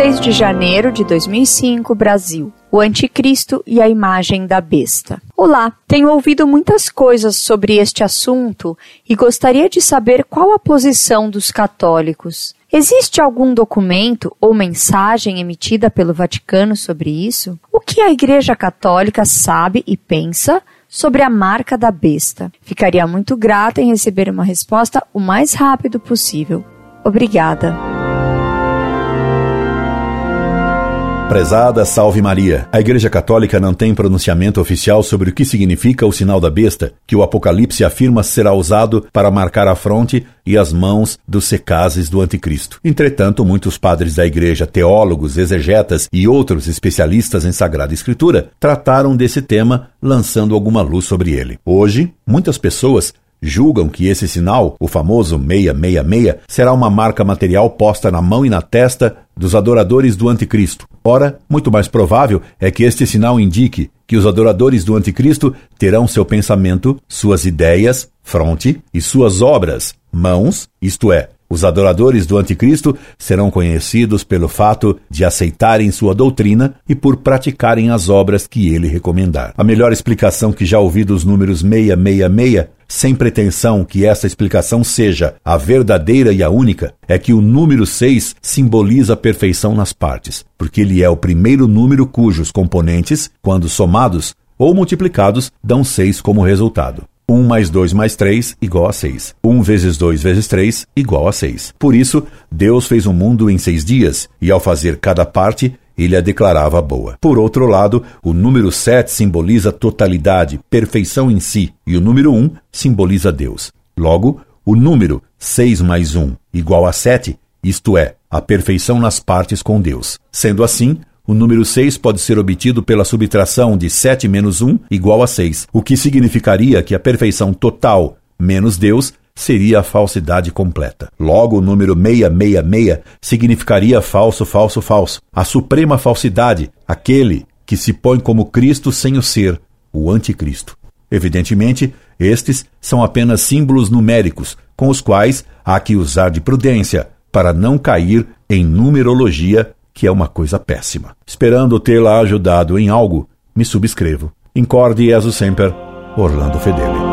26 de janeiro de 2005, Brasil. O Anticristo e a imagem da besta. Olá, tenho ouvido muitas coisas sobre este assunto e gostaria de saber qual a posição dos católicos. Existe algum documento ou mensagem emitida pelo Vaticano sobre isso? O que a Igreja Católica sabe e pensa sobre a marca da besta? Ficaria muito grata em receber uma resposta o mais rápido possível. Obrigada. Prezada Salve Maria, a Igreja Católica não tem pronunciamento oficial sobre o que significa o sinal da besta, que o Apocalipse afirma será usado para marcar a fronte e as mãos dos secazes do Anticristo. Entretanto, muitos padres da Igreja, teólogos, exegetas e outros especialistas em Sagrada Escritura trataram desse tema, lançando alguma luz sobre ele. Hoje, muitas pessoas julgam que esse sinal, o famoso 666, será uma marca material posta na mão e na testa dos adoradores do Anticristo. Ora, muito mais provável é que este sinal indique que os adoradores do Anticristo terão seu pensamento, suas ideias, fronte, e suas obras, mãos, isto é, os adoradores do Anticristo serão conhecidos pelo fato de aceitarem sua doutrina e por praticarem as obras que ele recomendar. A melhor explicação que já ouvi dos números 666, sem pretensão que essa explicação seja a verdadeira e a única, é que o número 6 simboliza a perfeição nas partes, porque ele é o primeiro número cujos componentes, quando somados ou multiplicados, dão 6 como resultado. 1 mais 2 mais 3 igual a 6. 1 vezes 2 vezes 3 igual a 6. Por isso, Deus fez o mundo em seis dias, e ao fazer cada parte, ele a declarava boa. Por outro lado, o número 7 simboliza totalidade, perfeição em si, e o número 1 simboliza Deus. Logo, o número 6 mais 1 igual a 7, isto é, a perfeição nas partes com Deus. Sendo assim, o número 6 pode ser obtido pela subtração de 7 menos 1 igual a 6, o que significaria que a perfeição total menos Deus seria a falsidade completa. Logo, o número 666 significaria falso, falso, falso. A suprema falsidade, aquele que se põe como Cristo sem o ser, o anticristo. Evidentemente, estes são apenas símbolos numéricos, com os quais há que usar de prudência para não cair em numerologia que é uma coisa péssima. Esperando tê-la ajudado em algo, me subscrevo. Incorde Jesus Semper, Orlando Fedeli.